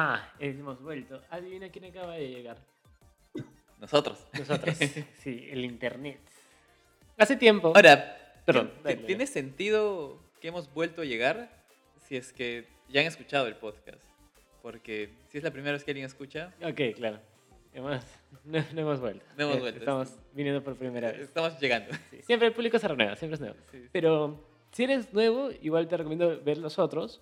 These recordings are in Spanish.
Ajá, hemos vuelto. Adivina quién acaba de llegar. Nosotros. Nosotros. sí, el internet. Hace tiempo. Ahora, Perdón, ¿ti- dale, dale. ¿tiene sentido que hemos vuelto a llegar si es que ya han escuchado el podcast? Porque si es la primera vez que alguien escucha, Ok, claro. Hemos, no, no hemos vuelto. No hemos Eh, vuelto. Estamos viniendo por primera vez. estamos llegando. Sí, Siempre el público se renueva, siempre es nuevo. Sí, sí. Pero si eres nuevo, igual te recomiendo ver los otros.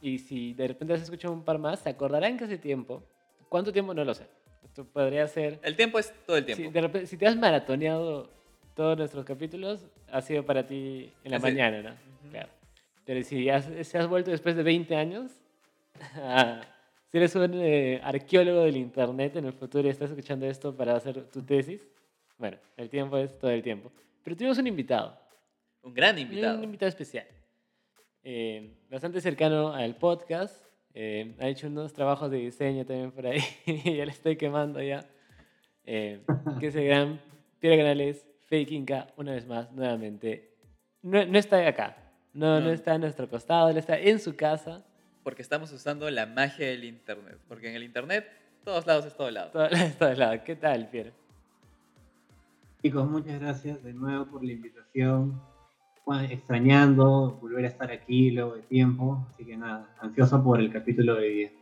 Y si de repente has escuchado un par más, se acordarán que hace tiempo. ¿Cuánto tiempo? No lo sé. Esto podría ser. El tiempo es todo el tiempo. Si, de repente, si te has maratoneado todos nuestros capítulos, ha sido para ti en la Así- mañana, ¿no? Ujú. Claro. Pero si has, si has vuelto después de 20 años, ah, si eres un eh, arqueólogo del internet en el futuro y estás escuchando esto para hacer tu tesis, bueno, el tiempo es todo el tiempo. Pero tuvimos un invitado, Un gran un invitado. invitado especial, eh, bastante cercano al podcast. eh, ha hecho unos trabajos de diseño también por ahí, ya le estoy quemando ya. Eh, que es el gran Piero Canales, Fake Inca, una vez más, nuevamente. No, no está acá, no, no. No. está a nuestro costado, él está en su casa, Porque estamos usando la magia del internet. Porque en el internet, todos lados es todo lado. todo, todos lados. ¿Qué tal, Piero? Chicos, muchas gracias de nuevo por la invitación. Extrañando volver a estar aquí luego de tiempo. Así que nada, ansioso por el capítulo de hoy día.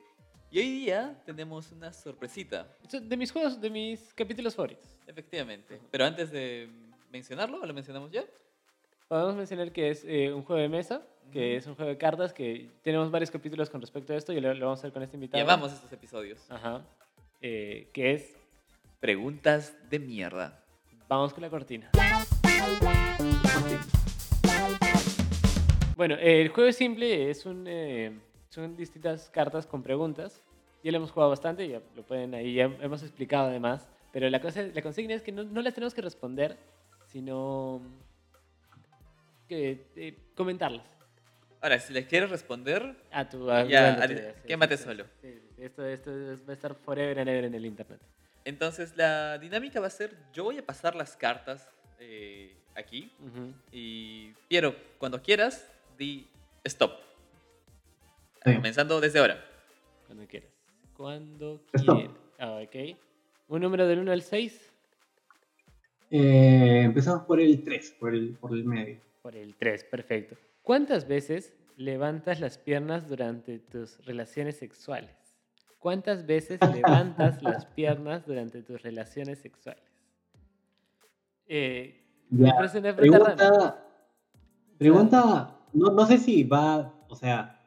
Y hoy día tenemos una sorpresita, Es De mis juegos, de mis capítulos favoritos. efectivamente. Pero antes de mencionarlo, ¿lo mencionamos ya? Podemos mencionar que es eh, un juego de mesa, que Ujú. es un juego de cartas, que tenemos varios capítulos con respecto a esto y lo, lo vamos a hacer con este invitado. Llamamos estos episodios. Ajá. Eh, que es Preguntas de mierda. Vamos con la cortina. Bueno, eh, el juego es simple, es un, eh, son distintas cartas con preguntas. Ya lo hemos jugado bastante, ya lo pueden ahí, ya hemos explicado además. Pero la, cosa, la consigna es que no, no las tenemos que responder, sino que eh, comentarlas. Ahora, si les quieres responder, A tu a- Ya, a- quémate sí, solo. sí, sí. Esto, esto es- va a estar forever and ever en el internet. entonces la dinámica va a ser, yo voy a pasar las cartas eh, aquí Ujú. y Piero, cuando quieras, di stop. Sí. Comenzando desde ahora. Cuando quieras. Cuando quieras. Ah, ok. Un número del 1 al 6 Eh, empezamos por el 3, por el, por el medio. por el 3. Perfecto. ¿Cuántas veces levantas las piernas durante tus relaciones sexuales? ¿Cuántas veces levantas las piernas durante tus relaciones sexuales? Eh, me Ya, parece una pregunta rara. Pregunta, pregunta no, no sé si va, o sea,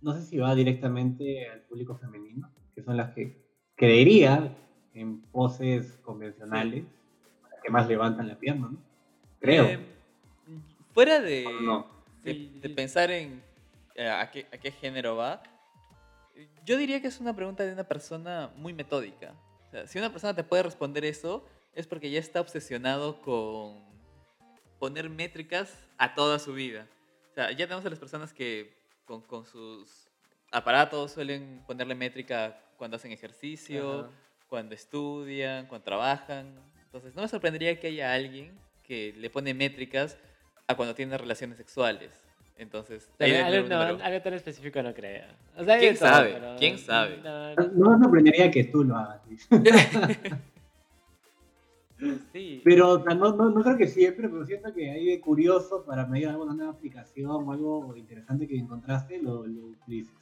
no sé si va directamente al público femenino, que son las que creería en poses convencionales, las que más levantan la pierna, ¿no? Creo. Eh, fuera de, de, pensar en eh, a, qué, a qué género va, yo diría que es una pregunta de una persona muy metódica. O sea, si una persona te puede responder eso, es porque ya está obsesionado con poner métricas a toda su vida. O sea, ya tenemos a las personas que con, con sus aparatos suelen ponerle métrica cuando hacen ejercicio, Ajá. cuando estudian, cuando trabajan. Entonces, no me sorprendería que haya alguien que le pone métricas a cuando tiene relaciones sexuales. Entonces, algo, no, algo tan específico no creo. O sea, ¿Quién todo, sabe? pero- ¿Quién sabe? No, No no, me sorprendería que tú lo hagas. Sí. Pero no, no, no creo que siempre, pero siento que de curioso para medir alguna nueva aplicación o algo interesante que encontraste, lo, lo utilices.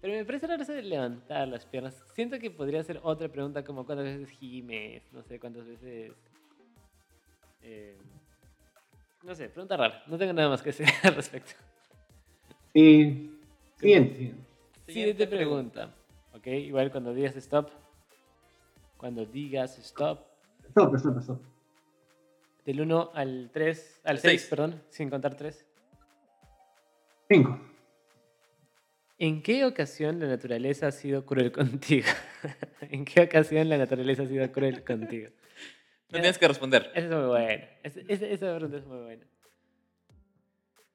Pero me parece raro eso de levantar las piernas. Siento que podría ser otra pregunta como cuántas veces gimes, no sé cuántas veces... eh, no sé, pregunta rara. No tengo nada más que decir al respecto. Sí. Siguiente, siguiente. Siguiente pregunta. Ok, igual cuando digas stop. Cuando digas stop. Stop, stop, stop. Del 1 al 3, al Al 6, seis. perdón, sin contar 3. Cinco. ¿En qué ocasión la naturaleza ha sido cruel contigo? ¿En qué ocasión la naturaleza ha sido cruel contigo? No tienes que responder. Esa es muy buena. Esa, esa- pregunta es muy buena.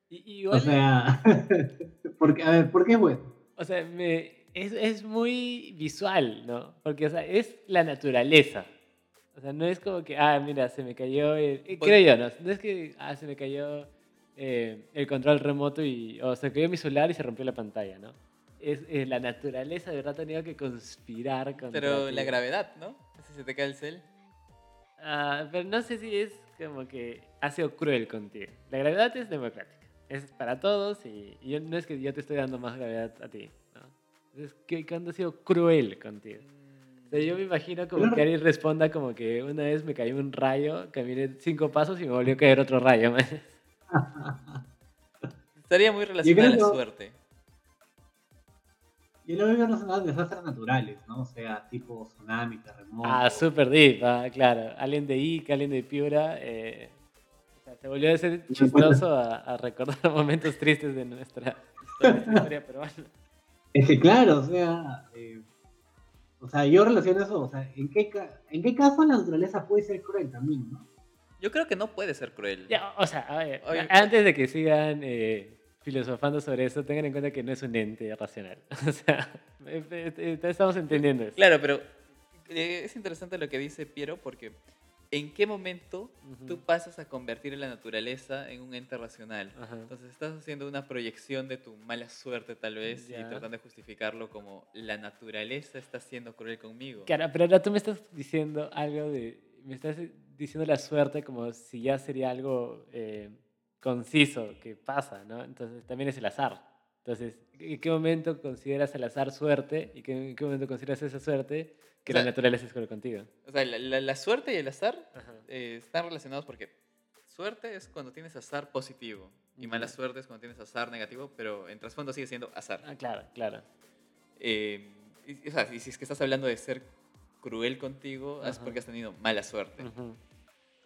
Y, y O igual, sea, porque, a ver, ¿por qué es bueno? o sea, me- es, es muy visual, ¿no? Porque, o sea, es la naturaleza. O sea, no es como que, ah, mira, se me cayó, el- eh, Pues- creo yo, ¿no? No es que, ah, se me cayó eh, el control remoto y, o se cayó mi celular y se rompió la pantalla, ¿no? es, eh, la naturaleza de verdad ha tenido que conspirar contra Pero ti. la gravedad, ¿no? Si se te cae el cel. Ah, pero no sé si es como que ha sido cruel contigo. La gravedad es democrática. Es para todos y, y yo- no es que yo te estoy dando más gravedad a ti. ¿no? Es que cuando ha sido cruel contigo. Yo me imagino como Claro. que alguien responda como que una vez me cayó un rayo, caminé cinco pasos y me volvió a caer otro rayo. man. Estaría muy relacionada a la que- suerte. Yo lo veo relacionado a desastres naturales, ¿no? O sea, tipo tsunami, terremoto. Ah, super deep, ah, claro. Alguien de Ica, alguien de Piura. eh, o sea, se volvió a ser chistoso a, a recordar momentos tristes de nuestra historia, nuestra historia peruana. Es que claro, o sea, eh, o sea, yo relaciono eso, o sea, ¿en qué, ¿en qué caso la naturaleza puede ser cruel también, no? Yo creo que no puede ser cruel. Ya, o sea, a ver, Oye, antes de que sigan eh, filosofando sobre eso, tengan en cuenta que no es un ente racional. O sea, estamos entendiendo eso. Claro, pero eh, es interesante lo que dice Piero porque ¿en qué momento Ujú. tú pasas a convertir la naturaleza en un ente racional? Ajá. Entonces estás haciendo una proyección de tu mala suerte tal vez y tratando de justificarlo como la naturaleza está siendo cruel conmigo. Claro, pero ahora tú me estás diciendo algo de. Me estás diciendo la suerte como si ya sería algo eh, conciso que pasa, ¿no? Entonces también es el azar. Entonces, ¿en qué momento consideras el azar suerte y qué- en qué momento consideras esa suerte que O sea- la naturaleza es cruel contigo? O sea, la, la- la suerte y el azar Ajá. eh, están relacionados porque suerte es cuando tienes azar positivo y mala suerte es cuando tienes azar negativo, pero en trasfondo sigue siendo azar. Ah, claro, claro. Eh, y, o sea, y si es que estás hablando de ser cruel contigo, es Ajá. porque has tenido mala suerte. Ujú.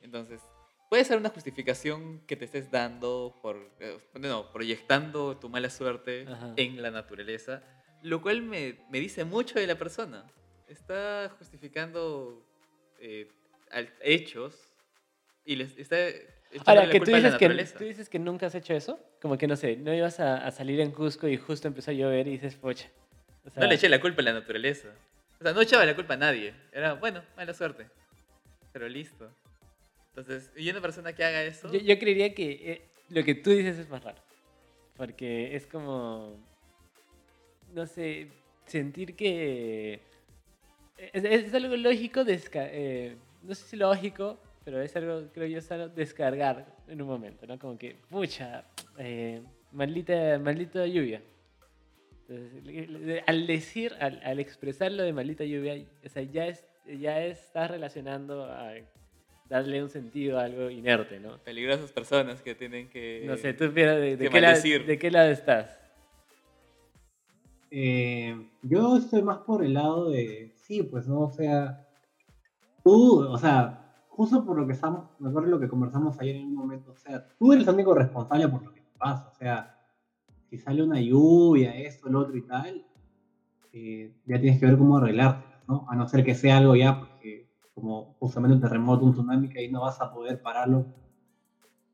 Entonces, puede ser una justificación que te estés dando por, eh, no, proyectando tu mala suerte Ajá. en la naturaleza, lo cual me, me dice mucho de la persona. Está justificando eh, hechos y les está Ahora, la que tú dices que, tú dices que nunca has hecho eso. Como que no sé, no ibas a, a salir en Cusco y justo empezó a llover y dices, pocha. O sea, No le eché la culpa a la naturaleza. O sea, no echaba la culpa a nadie. Era, bueno, mala suerte. Pero listo. Entonces, y una persona que haga eso... Yo, yo creería que eh, lo que tú dices es más raro. Porque es como. No sé, sentir que. Es, es algo lógico, desca- eh, no sé si lógico, pero es algo, creo yo, sano descargar en un momento, ¿no? Como que, pucha, eh, maldita, maldita lluvia. Entonces, le- al decir, al, al expresar lo de maldita lluvia, o sea, ya, es, ya estás relacionando a darle un sentido a algo inerte, ¿no? Peligrosas personas que tienen que... No sé, tú, de, de que qué. ¿de qué lado estás? Eh, yo estoy más por el lado de, sí, pues no, o sea, tú, o sea, justo por lo que estamos, me acuerdo lo que conversamos ayer en un momento, o sea, tú eres el único responsable por lo que te pasa, o sea, si sale una lluvia, esto, lo otro y tal, eh, ya tienes que ver cómo arreglártelas, ¿no? A no ser que sea algo ya, porque como justamente un terremoto, un tsunami, que ahí no vas a poder pararlo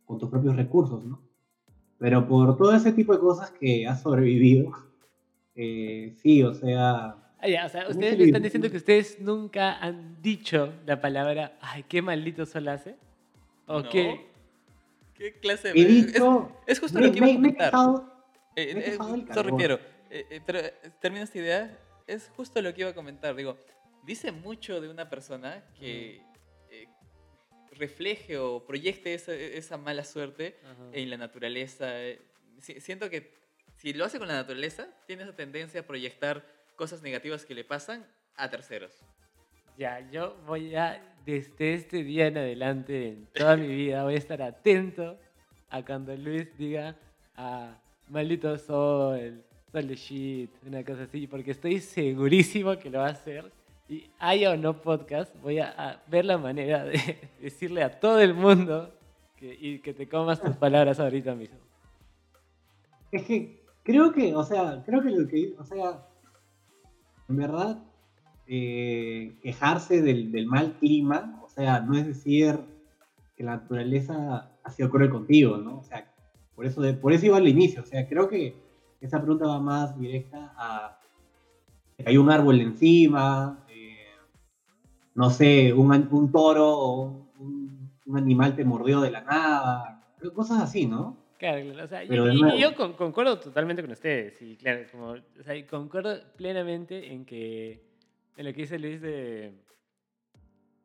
con tus propios recursos, ¿no? Pero por todo ese tipo de cosas que has sobrevivido, eh, sí, o sea, Ah, ya, o sea, ustedes me están diciendo que ustedes nunca han dicho la palabra, ay, qué maldito sol hace. ¿O No. qué? ¿Qué clase de...? es- dicho, Es, justo me, lo que iba a me- me he comentar. Eh, me he eh, quejado del sorry, calor. Piero. Eh, eh, pero eh, termina esta idea. Es justo lo que iba a comentar. Digo, dice mucho de una persona que eh, refleje o proyecte esa, esa mala suerte Ajá. en la naturaleza. Si- Siento que si lo hace con la naturaleza, tiene esa tendencia a proyectar cosas negativas que le pasan a terceros. Ya, yo voy a, desde este día en adelante, en toda mi vida, voy a estar atento a cuando Luis diga, ah, maldito sol, sol de shit, una cosa así, porque estoy segurísimo que lo va a hacer. Y haya o no podcast, voy a, ver la manera de decirle a todo el mundo que, y que te comas tus palabras ahorita mismo. es que creo que, o sea, creo que lo que, o sea, en verdad, eh, quejarse del, del mal clima, o sea, no es decir que la naturaleza ha sido cruel contigo, ¿no? O sea, por eso, de- por eso iba al inicio, o sea, creo que esa pregunta va más directa a hay un árbol encima, no sé, un, un toro o un, un animal te mordió de la nada, cosas así, ¿no? Claro, claro, o sea, Pero y, y yo con- concuerdo totalmente con ustedes, y claro, como, o sea, concuerdo plenamente en que, en lo que dice Luis de,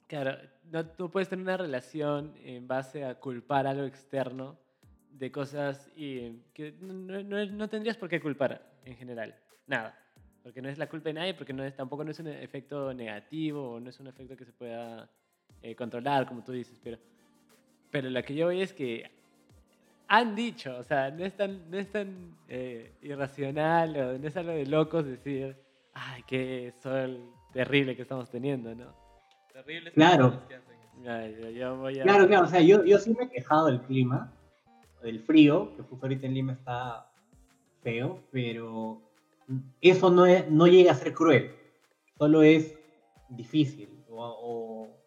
claro, no, tú puedes tener una relación en base a culpar algo externo de cosas y que no, no- no tendrías por qué culpar en general, nada, porque no es la culpa de nadie, porque no es, tampoco no es un efecto negativo, o no es un efecto que se pueda eh, controlar, como tú dices, pero, pero lo que yo voy es que han dicho, o sea, no es tan, no es tan eh, irracional o no es algo de locos decir, ay, qué sol terrible que estamos teniendo, ¿no? Terribles Claro. personas que hacen eso. Ya, yo, yo voy a... Claro, claro, o sea, yo, yo sí me he quejado del clima, del frío, que justo ahorita en Lima está feo, pero eso no, es, no llega a ser cruel, solo es difícil, o, o-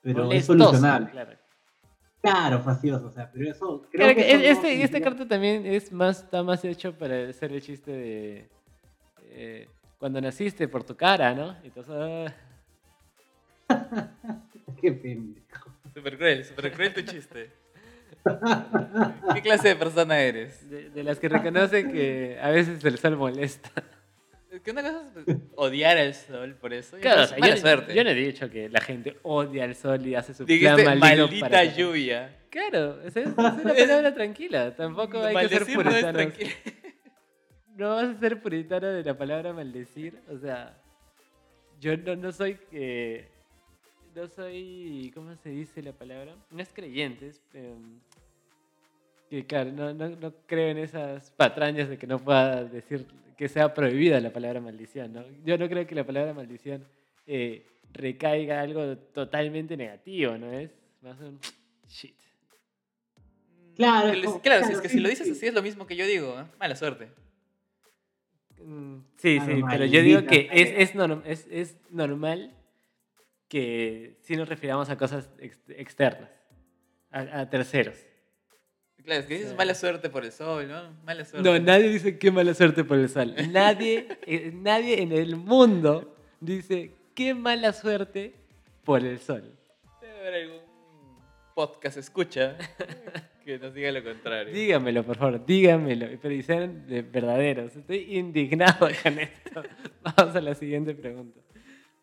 pero es solucionable. Claro. Claro, facioso, o sea, pero eso creo Claro que que eso no este, este carta también es más, está más hecho para hacer el chiste de eh, cuando naciste por tu cara, ¿no? Entonces, ah, Qué pendejo. Súper cruel, súper cruel tu chiste. ¿Qué clase de persona eres? de, de las que reconocen que a veces el sol molesta. Es que una cosa es odiar al sol por eso. Claro, o sea, mala yo, suerte. yo no he dicho que la gente odia al sol y hace su Dijiste plan maligno maldita para- lluvia. Claro, es, es una palabra tranquila. Tampoco hay que ser no puritanos. No vas a ser puritano de la palabra maldecir. O sea, yo no, no soy que. No soy. ¿Cómo se dice la palabra? No es creyentes. em, que claro, no, no, no creo en esas patrañas de que no pueda decir que sea prohibida la palabra maldición. ¿no? Yo no creo que la palabra maldición eh, recaiga algo totalmente negativo, ¿no es? Más un shit. Claro, Pero claro, si es que sí, si lo dices sí. así es lo mismo que yo digo. ¿eh? Mala suerte. Mm, Sí, sí, pero yo digo que es, es, norm- es, es normal que sí nos refiramos a cosas ex- externas, a, a terceros. Claro, es que dices Sí. mala suerte por el sol, ¿no? Mala suerte. No, nadie dice qué mala suerte por el sol. Nadie, eh, nadie en el mundo dice qué mala suerte por el sol. Debe haber algún podcast escucha que nos diga lo contrario. Dígamelo, por favor, dígamelo. Pero sean de verdaderos. Estoy indignado con esto. Vamos a la siguiente pregunta.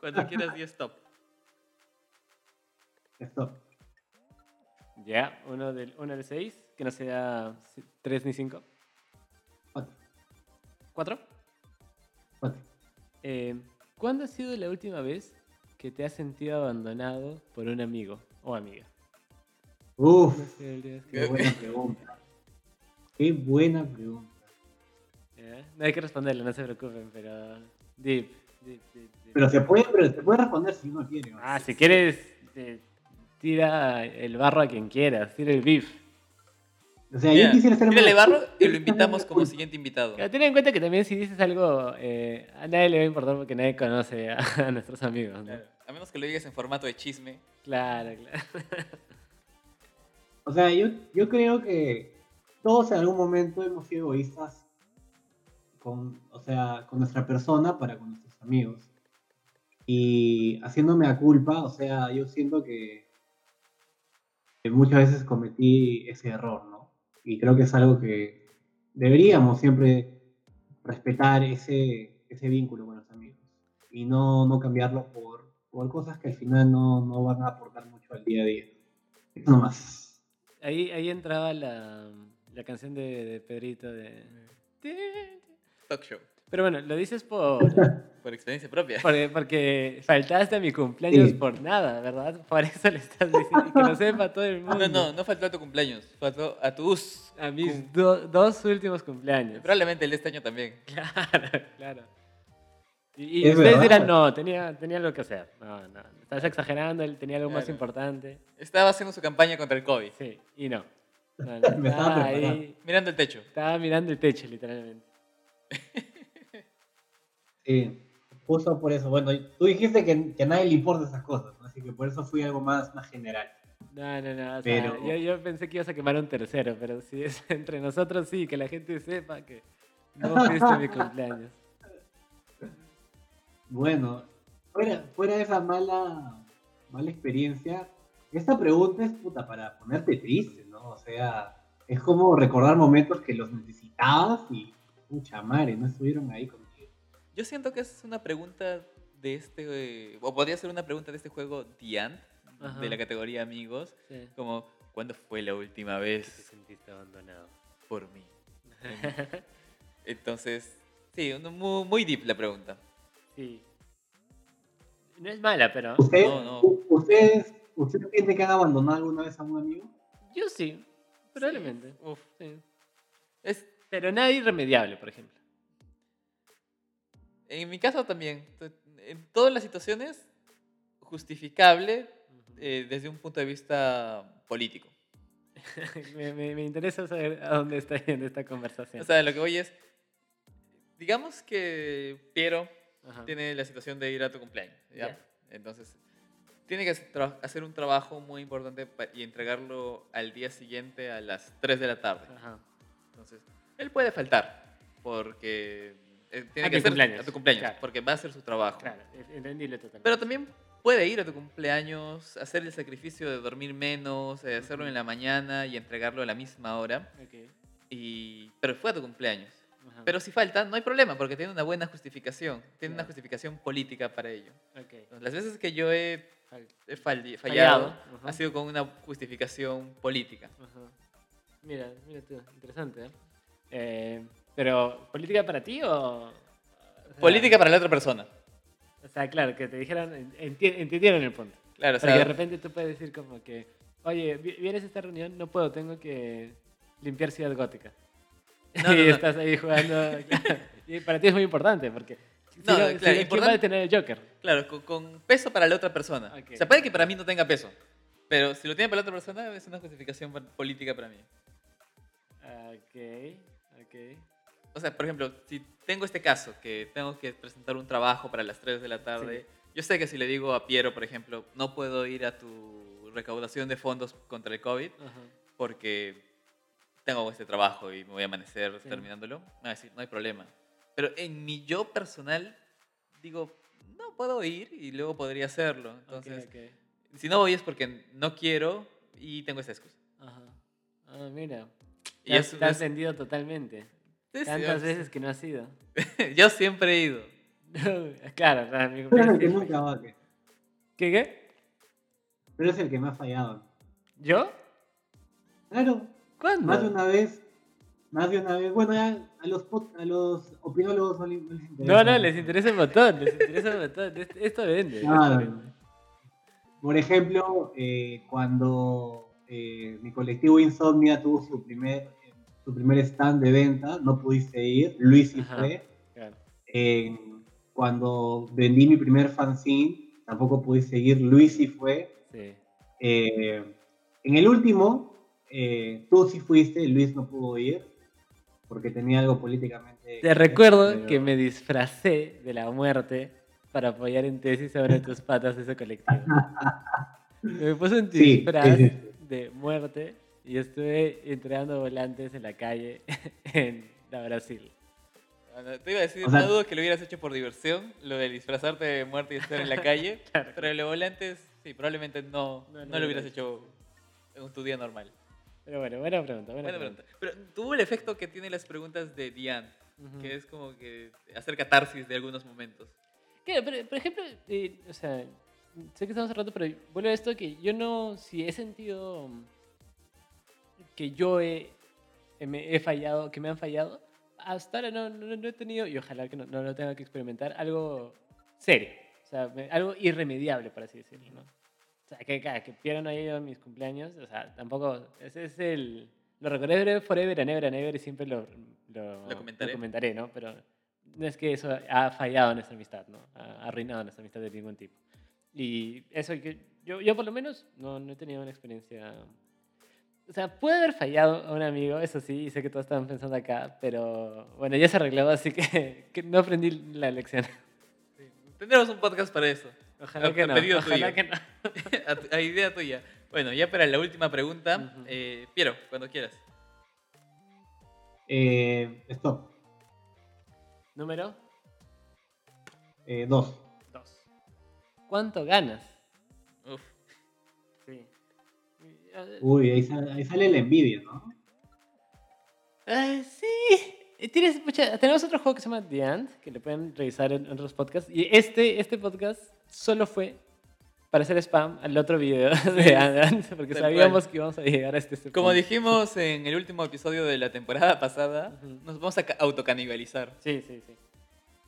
Cuando quieras, di stop. Stop. Ya, uno del, uno del seis, que no sea si- tres ni cinco. Cuatro. ¿Cuatro? Cuatro. Eh, ¿Cuándo ha sido la última vez que te has sentido abandonado por un amigo o amiga? Uf, No sé, qué buena pregunta. Qué buena pregunta. Ya, No hay que responderlo, no se preocupen, pero... Deep, deep, deep, deep. Pero se puede, pero se puede responder si uno quiere. Ah, si quieres, eh, tira el barro a quien quieras, tira el beef. O sea, yo quisiera ser tírale más- barro y lo invitamos como siguiente invitado. Pero ten en cuenta que también si dices algo, eh, a nadie le va a importar porque nadie conoce a, a nuestros amigos, ¿no? Claro, A menos que lo digas en formato de chisme. Claro, claro. O sea, yo, yo creo que todos en algún momento hemos sido egoístas con, o sea, con nuestra persona para con nuestros amigos. Y haciéndome a culpa, o sea, yo siento que, que muchas veces cometí ese error, ¿no? Y creo que es algo que deberíamos siempre respetar ese, ese vínculo con los amigos y no, no cambiarlo por, por cosas que al final no, no van a aportar mucho al día a día. Eso nomás. Ahí, ahí entraba la, la canción de, de Pedrito de... Talk show. Pero bueno, lo dices por, Por experiencia propia. porque, porque faltaste a mi cumpleaños Sí. por nada, ¿verdad? Por eso le estás diciendo que lo sepa todo el mundo. No, no, no faltó a tu cumpleaños. Faltó a tus. A mis cum- do- dos últimos cumpleaños. Probablemente el de este año también. Claro, claro. Y, y Es ustedes verdad. dirán, no, tenía, tenía algo que hacer. No, no, estás exagerando, él tenía algo más Claro. importante. Estaba haciendo su campaña contra el COVID. Sí, y no. No, no, estaba ahí, Mirando el techo. estaba mirando el techo, literalmente. Sí, justo por eso. Bueno, tú dijiste que, que a nadie le importa esas cosas, ¿no? así que por eso fui algo más, más general. No, no, no. o sea, Pero- yo, yo pensé que ibas a quemar un tercero, pero si es entre nosotros, sí, que la gente sepa que no fuiste mi cumpleaños. Bueno, fuera, fuera de esa mala, mala experiencia, esta pregunta es puta para ponerte triste, ¿no? O sea, es como recordar momentos que los necesitabas y, mucha madre, no estuvieron ahí contigo. Yo siento que es una pregunta de este, eh, o podría ser una pregunta de este juego The Ant, Ajá. de la categoría amigos, Sí. como, ¿cuándo fue la última Te vez sentiste abandonado. por mí? Entonces, sí, muy, muy deep la pregunta. sí. No es mala, pero ¿Ustedes, No, no. ¿Ustedes, ¿Ustedes sienten que han abandonado alguna vez a un amigo? yo sí, probablemente. Uf, sí. es, Pero nada irremediable, por ejemplo. En mi caso también, en todas las situaciones, justificable eh, desde un punto de vista político. me, me- me interesa saber a dónde está yendo esta conversación. O sea, lo que voy es, digamos que Piero Ajá. tiene la situación de ir a tu cumpleaños. Entonces, tiene que hacer un trabajo muy importante y entregarlo al día siguiente a las 3 de la tarde. Ajá. Entonces, él puede faltar porque tiene A que hacer cumpleaños, a tu cumpleaños, claro. porque va a hacer su trabajo. Claro, entendible totalmente. Pero también puede ir a tu cumpleaños, hacer el sacrificio de dormir menos, eh, hacerlo Ujú. en la mañana y entregarlo a la misma hora. Ok, Y... Pero fue a tu cumpleaños. ajá. Pero si falta, no hay problema, porque tiene una buena justificación. Tiene una justificación política para ello. Ok. Entonces, las veces que yo he, he Fallado, fallado, ajá. ha sido con una justificación política. Mira, mira tú, interesante. ¿eh? Eh, pero, ¿política para ti o...? sea, Política para la otra persona. O sea, claro, que te dijeron, enti- entendieron el punto. Claro, o Porque de sea, repente tú puedes decir como que, oye, vi- vienes a esta reunión, no puedo, tengo que limpiar Ciudad Gótica. No, y no, no. estás ahí jugando. claro. Y para ti es muy importante, porque si No, no, claro, si no, ¿quién va a importante- detener el Joker? claro con, con peso para la otra persona. Ok. O sea, puede que para mí no tenga peso. Pero si lo tiene para la otra persona, es una justificación política para mí. Ok, ok. O sea, por ejemplo, si tengo este caso, que tengo que presentar un trabajo para las 3 de la tarde, yo sé que si le digo a Piero, por ejemplo, no puedo ir a tu recaudación de fondos contra el COVID Ajá. porque tengo este trabajo y me voy a amanecer Sí. terminándolo, me va a decir, no hay problema. Pero en mi yo personal, digo, no puedo ir y luego podría hacerlo. Entonces, ok, ok. si no voy es porque no quiero y tengo esa excusa. Ajá. Ah, mira. Y Te es- te has es- vendido totalmente. Tantas veces que no has ido. Yo siempre he ido. claro, claro, mi Tú eres el que nunca va, ¿Qué, qué? Tú eres el que me ha fallado. ¿Yo? Claro, ¿Cuándo? más de una vez, más de una vez. Bueno, ya a los, a los opinólogos no les, interesa. No, no, les interesa un montón, les interesa un montón. Est- Esto vende. Esto no. Por ejemplo, eh, cuando eh, mi colectivo Insomnia tuvo su primer, su primer stand de venta, no pudiste ir, Luis sí Ajá. fue. Claro. En- cuando vendí mi primer fanzine, tampoco pudiste ir, Luis sí fue. Sí. Eh, en el último, eh, tú sí fuiste, Luis no pudo ir, porque tenía algo políticamente... Te recuerdo pero- que me disfracé de la muerte para apoyar en tesis sobre tus patas ese colectivo. Me puse un Sí, disfraz sí, sí. de muerte y estuve entregando volantes en la calle en la Brasil. Bueno, Te iba a decir, O sea- no dudo que lo hubieras hecho por diversión, lo de disfrazarte de muerte y estar en la calle, Claro. pero lo volantes, sí, probablemente no, No, no, no lo hubieras hubiera hecho en tu día normal. Pero bueno, buena pregunta. Buena, Buena pregunta. Pero tuvo el efecto que tienen las preguntas de Diane, Ujú. que es como que hacer catarsis de algunos momentos. Claro, pero, por ejemplo, eh, o sea, sé que estamos hablando, pero vuelvo a esto que yo no, si he sentido que yo he, eh, me he fallado, que me han fallado, hasta ahora no, no, no he tenido, y ojalá que no, no lo tenga que experimentar, algo serio, o sea, me- algo irremediable, por así decirlo, ¿no? O sea, que, que, que pierdan ahí a mis cumpleaños, o sea, tampoco, ese es el, lo recordaré forever and ever and ever y siempre lo, lo, Lo comentaré. comentaré, ¿no? Pero no es que eso ha fallado nuestra amistad, ¿no? Ha arruinado nuestra amistad de ningún tipo. Y eso que yo, yo por lo menos no, no he tenido una experiencia... O sea, puede haber fallado a un amigo, eso sí, y sé que todos estaban pensando acá, pero bueno, ya se arregló, así que, que no aprendí la lección. Sí. Tendremos un podcast para eso. Ojalá A- que a no, pedido ojalá tuyo. que no. a, a idea tuya. Bueno, ya para la última pregunta, eh, Piero, cuando quieras. Eh, stop. Número Eh, dos. 2. ¿Cuánto ganas? Uy, ahí sale, ahí sale la envidia, ¿no? Ah, sí. Tienes, pucha, tenemos otro juego que se llama The Ant, que le pueden revisar en otros podcasts. Y este, este podcast solo fue para hacer spam al otro video de Ant, porque Tal sabíamos cual. que íbamos a llegar a este Como punto. dijimos en el último episodio de la temporada pasada, Ujú. nos vamos a ca- autocanibalizar. Sí, sí, sí.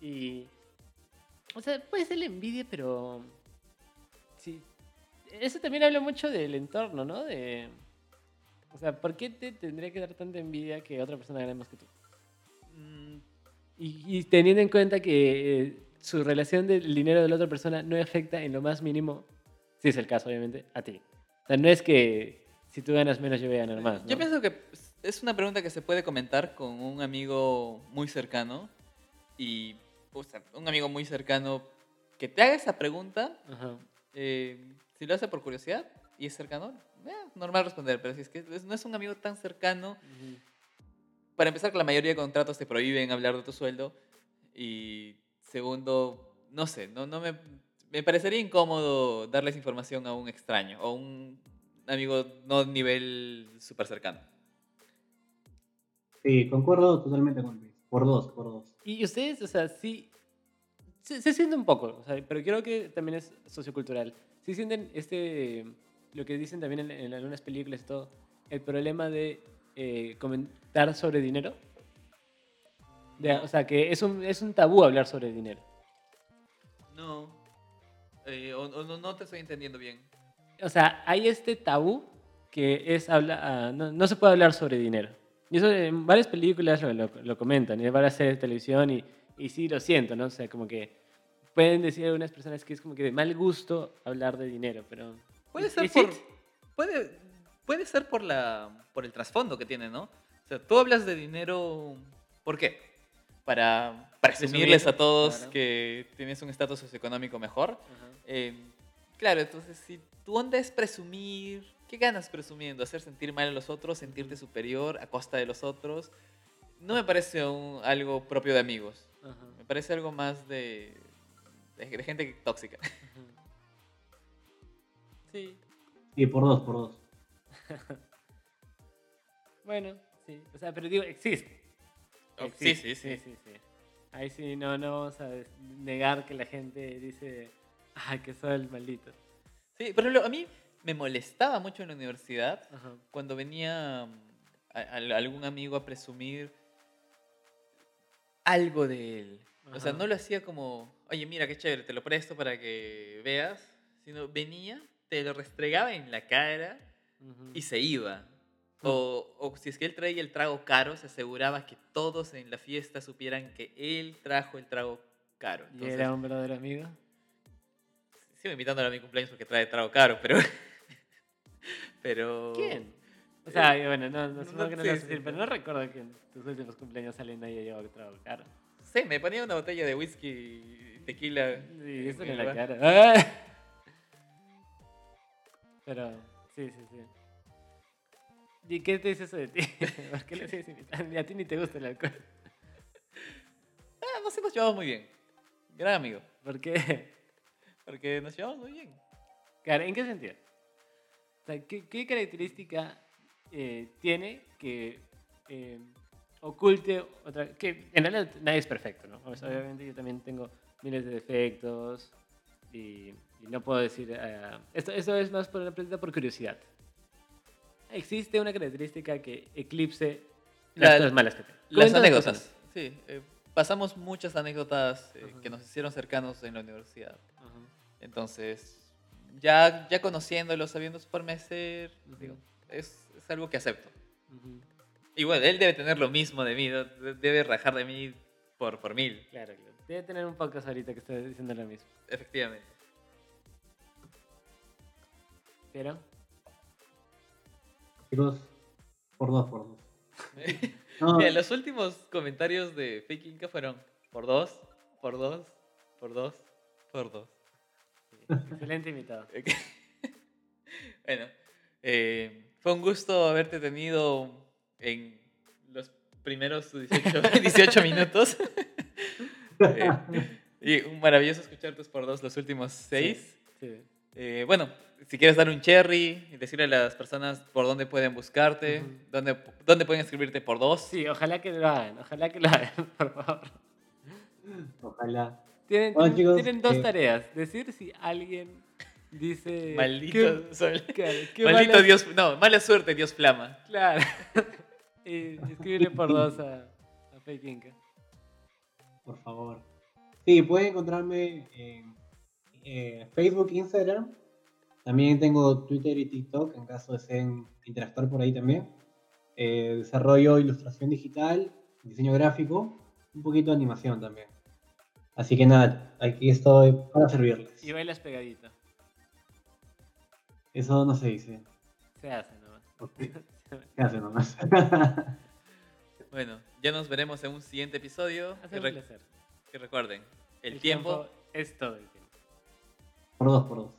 Y. O sea, puede ser la envidia, pero. Sí. Eso también habla mucho del entorno, ¿no? De. O sea, ¿por qué te tendría que dar tanta envidia que otra persona gane más que tú? Mm, Y, y teniendo en cuenta que eh, su relación del dinero de la otra persona no afecta en lo más mínimo, si es el caso, obviamente, a ti. O sea, no es que si tú ganas menos yo voy a ganar más. Yo ¿no? pienso que es una pregunta que se puede comentar con un amigo muy cercano y o sea, un amigo muy cercano que te haga esa pregunta, Ajá. eh, si lo hace por curiosidad y es cercano, eh, normal responder, pero si es que es- no es un amigo tan cercano, Ujú. para empezar, que la mayoría de contratos te prohíben hablar de tu sueldo. Y segundo, no sé, no, no me, me parecería incómodo darles información a un extraño o un amigo no nivel súper cercano. Sí, concuerdo totalmente con Luis. Por dos, por dos. Y ustedes, o sea, sí, se, se siente un poco, o sea, pero creo que también es sociocultural. Sí sienten este, lo que dicen también en, en algunas películas y todo, el problema de eh, comentar sobre dinero. De- o sea, que es un, es un tabú hablar sobre dinero. No. Eh, o, o no, no te estoy entendiendo bien. O sea, hay este tabú que es habla, ah, no, no se puede hablar sobre dinero. Y eso en varias películas lo, lo- lo comentan, y en varias series de televisión, y, y sí lo siento, ¿no? O sea, como que pueden decir algunas personas que es como que de mal gusto hablar de dinero, pero... Puede ¿is- ser por, it? puede, puede ser por, la, por el trasfondo que tiene, ¿no? O sea, tú hablas de dinero, ¿por qué? Para presumirles a todos claro. que tienes un estatus socioeconómico mejor. Ajá. Eh, claro, entonces si tu onda es presumir, ¿qué ganas presumiendo? ¿Hacer sentir mal a los otros, sentirte superior a costa de los otros? No me parece un- algo propio de amigos. Ajá. Me parece algo más de, de, de gente tóxica. Sí, Sí, por dos, por dos. bueno, sí. O sea, pero digo, existe. Oh, Existe, sí, sí, sí. sí, sí. Ahí sí, no, no vamos a negar que la gente dice, ah, que soy el maldito. Sí, por ejemplo, a mí me molestaba mucho en la universidad Ajá. cuando venía mm, a- a- algún amigo a presumir algo de él. O sea, Ajá. no lo hacía como, oye, mira qué chévere, te lo presto para que veas, sino venía, te lo restregaba en la cara Ujú. y se iba. O, o si es que él traía el trago caro, se aseguraba que todos en la fiesta supieran que él trajo el trago caro. ¿Y Entonces, era un verdadero amigo? sigo invitándolo a mi cumpleaños porque trae trago caro, pero... pero... ¿Quién? O sea, bueno, no, no, No, que no sí, lo vas a decir, sí. pero no recuerdo que en tus últimos cumpleaños alguien haya llevado trago caro. Sí, me ponía una botella de whisky tequila. Sí, eso en la cara. ¡Ah! Pero, sí, sí, sí. ¿Y qué te dice eso de ti? ¿Por qué lo sigues invitando? A ti ni te gusta el alcohol. Ah, nos hemos llevado muy bien. Gran amigo. ¿Por qué? Porque nos llevamos muy bien. Claro, ¿en qué sentido? O sea, ¿qué, qué característica eh, tiene que eh, oculte otra... Que en realidad nadie es perfecto, ¿no? Obviamente yo también tengo miles de defectos y, y no puedo decir... eh, esto, esto es más por por curiosidad. ¿Existe una característica que eclipse las La- cosas malas que tengo? Las anécdotas. cosas. Sí, eh, pasamos muchas anécdotas eh, que nos hicieron cercanos en la universidad. Entonces, ya, ya conociéndolo, sabiendo su forma de ser, Ujú. digo, es, es algo que acepto. Bueno, él debe tener lo mismo de mí, debe rajar de mí por, por mil, Claro, claro. Debe tener un podcast ahorita que esté diciendo lo mismo. efectivamente. Pero... Chicos, por dos, por dos. No, Mira, los últimos comentarios de Fake Inca fueron por dos, por dos, por dos, por dos. Excelente invitado. bueno, eh, fue un gusto haberte tenido en los primeros 18, 18 minutos. Eh, y un maravilloso escuchar tus por dos los últimos seis. Sí. Eh, bueno, si quieres dar un cherry y decirle a las personas por dónde pueden buscarte, dónde, dónde pueden escribirte por dos. Sí, ojalá que lo hagan, ojalá que lo hagan, por favor. Ojalá. Tienen, Bueno, chicos, tienen dos eh, tareas. Decir si alguien dice... Maldito, qué- Sol. claro, qué Maldito mala- Dios. No, mala suerte, Dios Flama. Claro. Y escribirle por dos a, a Fake Inca. Por favor. Sí, pueden encontrarme en eh, Facebook, Instagram. También tengo Twitter y TikTok en caso deseen interactuar por ahí también. Eh, desarrollo ilustración digital, diseño gráfico, un poquito de animación también. Así que nada, aquí estoy para servirles. Y bailas pegadito. Eso no se dice. Se hace nomás. hace nomás. Bueno, ya nos veremos en un siguiente episodio. Un re- placer. y recuerden, el, tiempo es todo el tiempo. por dos, por dos.